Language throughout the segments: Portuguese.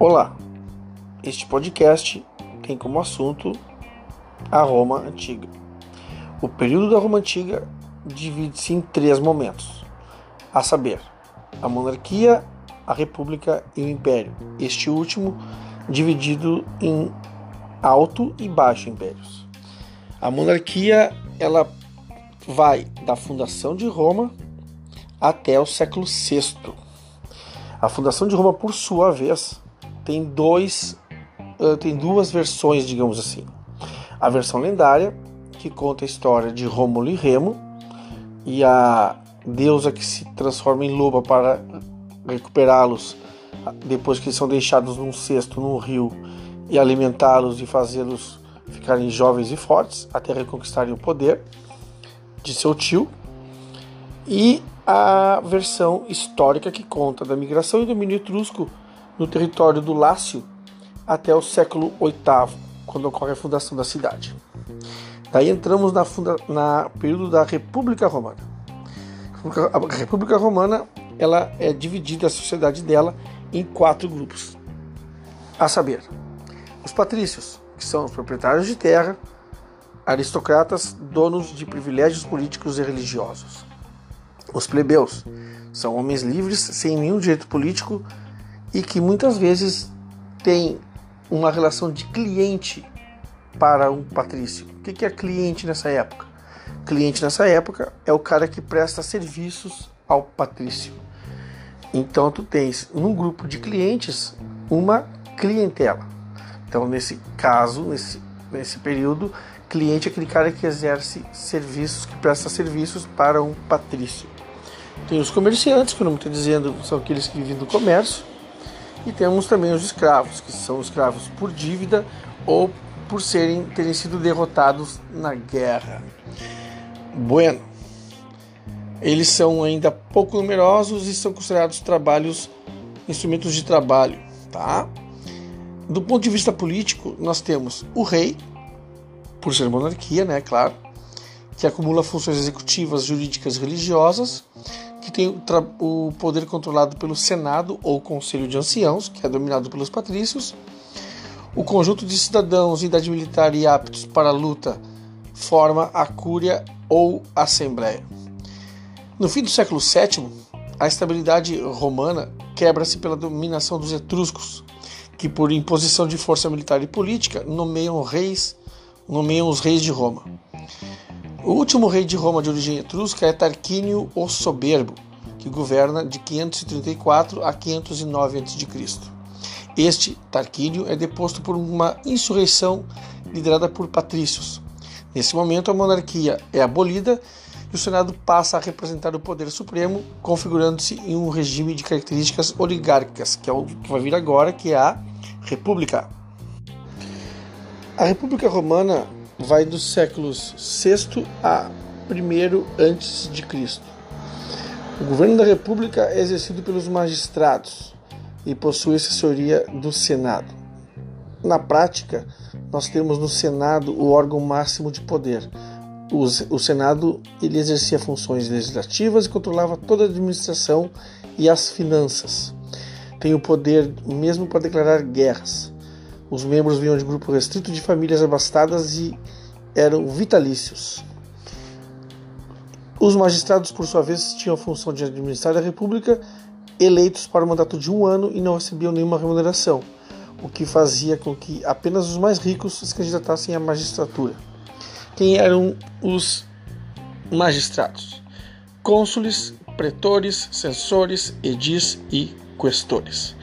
Olá, este podcast tem como assunto a Roma Antiga. O período da Roma Antiga divide-se em três momentos, a saber, a monarquia, a república e o império. Este último dividido em alto e baixo impérios. A monarquia ela vai da fundação de Roma até o século VI. A fundação de Roma, por sua vez, tem dois tem duas versões, digamos assim. A versão lendária, que conta a história de Rômulo e Remo e a deusa que se transforma em loba para recuperá-los depois que são deixados num cesto num rio e alimentá-los e fazê-los ficarem jovens e fortes até reconquistarem o poder de seu tio. E a versão histórica que conta da migração e domínio etrusco no território do Lácio até o século VIII, quando ocorre a fundação da cidade. Daí entramos na, funda, na período da República Romana. A República Romana ela é dividida a sociedade dela em quatro grupos, a saber, os patrícios, que são os proprietários de terra, aristocratas, donos de privilégios políticos e religiosos. Os plebeus são homens livres, sem nenhum direito político e que muitas vezes têm uma relação de cliente para um patrício. O que é cliente nessa época? Cliente nessa época é o cara que presta serviços ao patrício. Então tu tens num grupo de clientes uma clientela. Então nesse caso, nesse, nesse período, cliente é aquele cara que exerce serviços, que presta serviços para um patrício. Tem os comerciantes, que o nome está dizendo, são aqueles que vivem do comércio. E temos também os escravos, que são escravos por dívida ou por serem terem sido derrotados na guerra. Bueno, eles são ainda pouco numerosos e são considerados trabalhos, instrumentos de trabalho, tá? Do ponto de vista político, nós temos o rei, por ser monarquia, né, claro, que acumula funções executivas, jurídicas e religiosas, que tem o poder controlado pelo Senado ou Conselho de Anciãos, que é dominado pelos patrícios, o conjunto de cidadãos idade militar e aptos para a luta forma a Cúria ou Assembleia. No fim do século VII, a estabilidade romana quebra-se pela dominação dos etruscos, que por imposição de força militar e política nomeiam reis, nomeiam os reis de Roma. O último rei de Roma de origem etrusca é Tarquínio o Soberbo, que governa de 534 a 509 a.C. Este Tarquínio é deposto por uma insurreição liderada por patrícios. Nesse momento, a monarquia é abolida e o Senado passa a representar o poder supremo, configurando-se em um regime de características oligárquicas, que é o que vai vir agora, que é a República. A República Romana vai dos séculos VI a I antes de Cristo. O governo da República é exercido pelos magistrados e possui assessoria do Senado. Na prática, nós temos no Senado o órgão máximo de poder, o Senado ele exercia funções legislativas e controlava toda a administração e as finanças. Tem o poder mesmo para declarar guerras. Os membros vinham de grupo restrito de famílias abastadas e eram vitalícios. Os magistrados, por sua vez, tinham a função de administrar a República, eleitos para um mandato de um ano e não recebiam nenhuma remuneração, o que fazia com que apenas os mais ricos se candidatassem à magistratura quem eram os magistrados: cônsules, pretores, censores, edis e questores.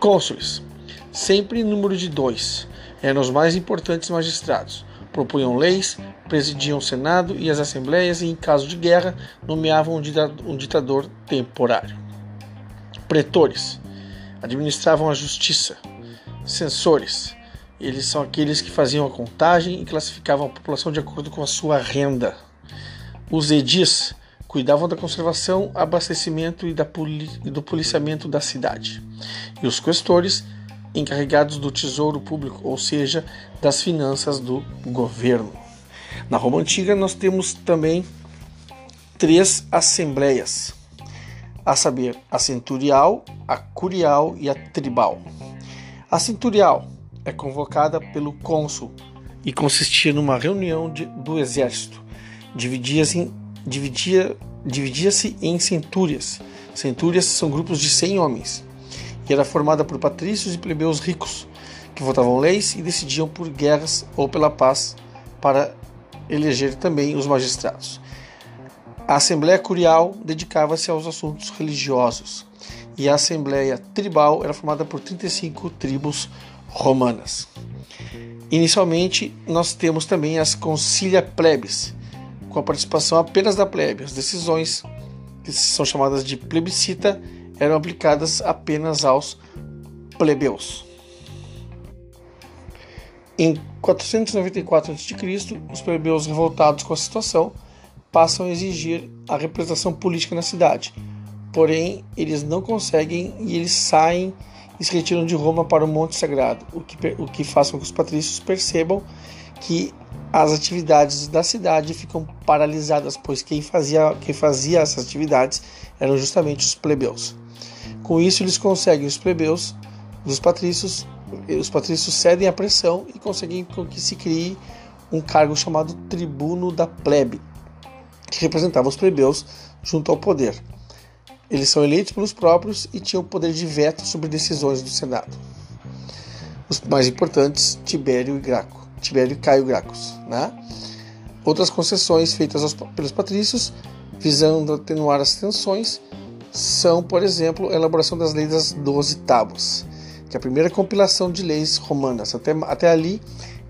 Cônsules, sempre em número de dois, eram os mais importantes magistrados. Propunham leis, presidiam o Senado e as assembleias e, em caso de guerra, nomeavam um ditador temporário. Pretores administravam a justiça. Censores eles são aqueles que faziam a contagem e classificavam a população de acordo com a sua renda. Os edis cuidavam da conservação, abastecimento e, poli e do policiamento da cidade. E os questores, encarregados do tesouro público, ou seja, das finanças do governo. Na Roma Antiga nós temos também três assembleias. a saber, a centurial, a curial e a tribal. A centurial é convocada pelo cônsul e consistia numa reunião de, do exército. Dividia-se dividia, dividia em centúrias. Centúrias são grupos de 100 homens e era formada por patrícios e plebeus ricos que votavam leis e decidiam por guerras ou pela paz para eleger também os magistrados. A Assembleia Curial dedicava-se aos assuntos religiosos e a Assembleia Tribal era formada por 35 tribos romanas. Inicialmente, nós temos também as Concilia Plebis, com a participação apenas da plebe. As decisões, que são chamadas de plebiscita, eram aplicadas apenas aos plebeus. Em 494 a.C., os plebeus revoltados com a situação passam a exigir a representação política na cidade. Porém, eles não conseguem e eles saem e se retiram de Roma para o Monte Sagrado, o que, o que faz com que os patrícios percebam que as atividades da cidade ficam paralisadas, pois quem fazia, quem fazia essas atividades eram justamente os plebeus. Com isso, eles conseguem os plebeus, os patrícios, os patrícios cedem à pressão e conseguem que se crie um cargo chamado tribuno da plebe, que representava os plebeus junto ao poder. Eles são eleitos pelos próprios e tinham o poder de veto sobre decisões do Senado. Os mais importantes, Tibério e Graco, Tibério e Caio Gracos. Né? Outras concessões feitas aos, pelos patrícios, visando atenuar as tensões, são, por exemplo, a elaboração das leis das Doze Tábuas, que é a primeira compilação de leis romanas. Até, até ali,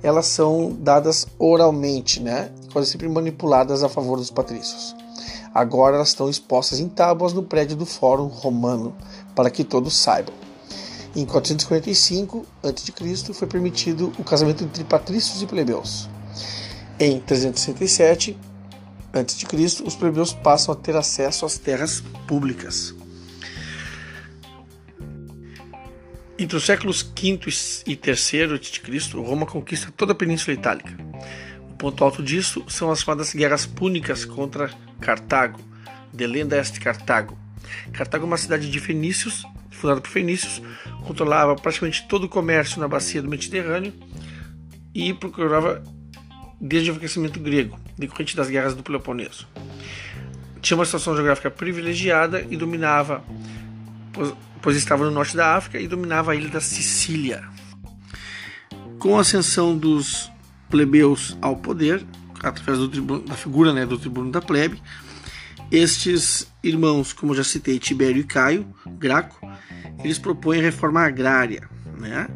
elas são dadas oralmente, né? quase sempre manipuladas a favor dos patrícios. Agora elas estão expostas em tábuas no prédio do Fórum Romano, para que todos saibam. Em 445 a.C. foi permitido o casamento entre patrícios e plebeus. Em 367 a.C., os plebeus passam a ter acesso às terras públicas. Entre os séculos V e III a.C., Roma conquista toda a Península Itálica. O ponto alto disso são as chamadas guerras púnicas contra Cartago, Delenda est Cartago. Cartago é uma cidade de fenícios, fundada por fenícios, controlava praticamente todo o comércio na bacia do Mediterrâneo e procurava desde o aquecimento grego, decorrente das guerras do Peloponeso. Tinha uma situação geográfica privilegiada e dominava, pois, pois estava no norte da África e dominava a ilha da Sicília. Com a ascensão dos plebeus ao poder, através tribuno, da figura né, do tribuno da plebe. Estes irmãos, como já citei, Tibério e Caio, Graco, eles propõem a reforma agrária. Né?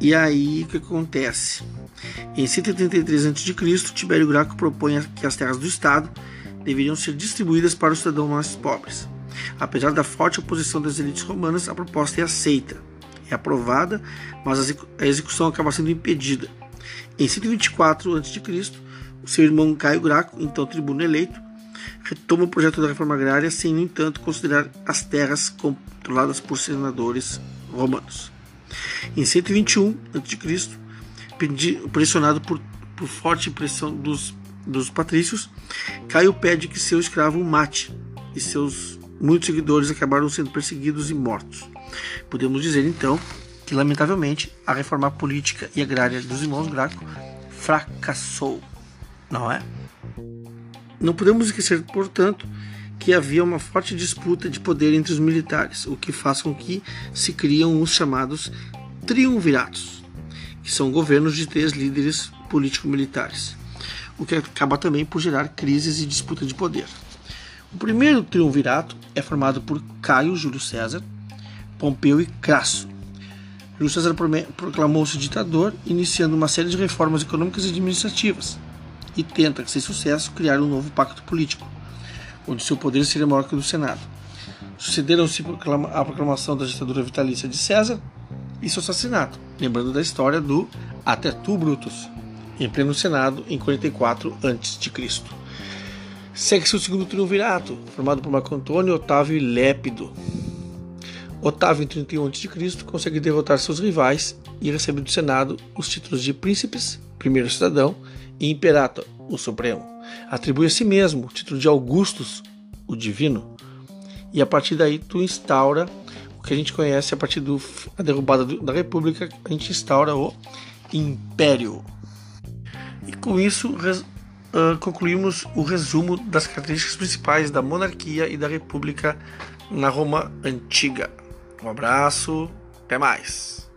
E aí o que acontece? Em 133 a.C., Tibério Graco propõe que as terras do Estado deveriam ser distribuídas para os cidadãos mais pobres. Apesar da forte oposição das elites romanas, a proposta é aceita, é aprovada, mas a execução acaba sendo impedida. Em 124 a.C., seu irmão Caio Graco, então tribuno eleito, retoma o projeto da reforma agrária sem, no entanto, considerar as terras controladas por senadores romanos. Em 121 a.C., pressionado por, por forte pressão dos, dos patrícios, Caio pede que seu escravo mate e seus muitos seguidores acabaram sendo perseguidos e mortos. Podemos dizer então que, lamentavelmente, a reforma política e agrária dos irmãos Graco fracassou não é? Não podemos esquecer, portanto, que havia uma forte disputa de poder entre os militares, o que faz com que se criam os chamados triunviratos, que são governos de três líderes político-militares, o que acaba também por gerar crises e disputa de poder. O primeiro triunvirato é formado por Caio Júlio César, Pompeu e Crasso. Júlio César proclamou-se ditador, iniciando uma série de reformas econômicas e administrativas e tenta, sem sucesso, criar um novo pacto político, onde seu poder seria maior que o do Senado. Sucederam-se a proclamação da ditadura vitalícia de César e seu assassinato, lembrando da história do Até tu, Brutus, em pleno Senado em 44 a.C. Segue-se o segundo triunvirato, formado por Marco Antônio, Otávio e Lépido. Otávio, em 31 a.C., consegue derrotar seus rivais e recebe do Senado os títulos de príncipes, primeiro cidadão, e Imperator, o Supremo. Atribui a si mesmo o título de Augustus, o Divino, e a partir daí tu instaura que a gente conhece a partir da derrubada do, da República, a gente instaura o Império. E com isso res, uh, concluímos o resumo das características principais da monarquia e da República na Roma Antiga. Um abraço, até mais.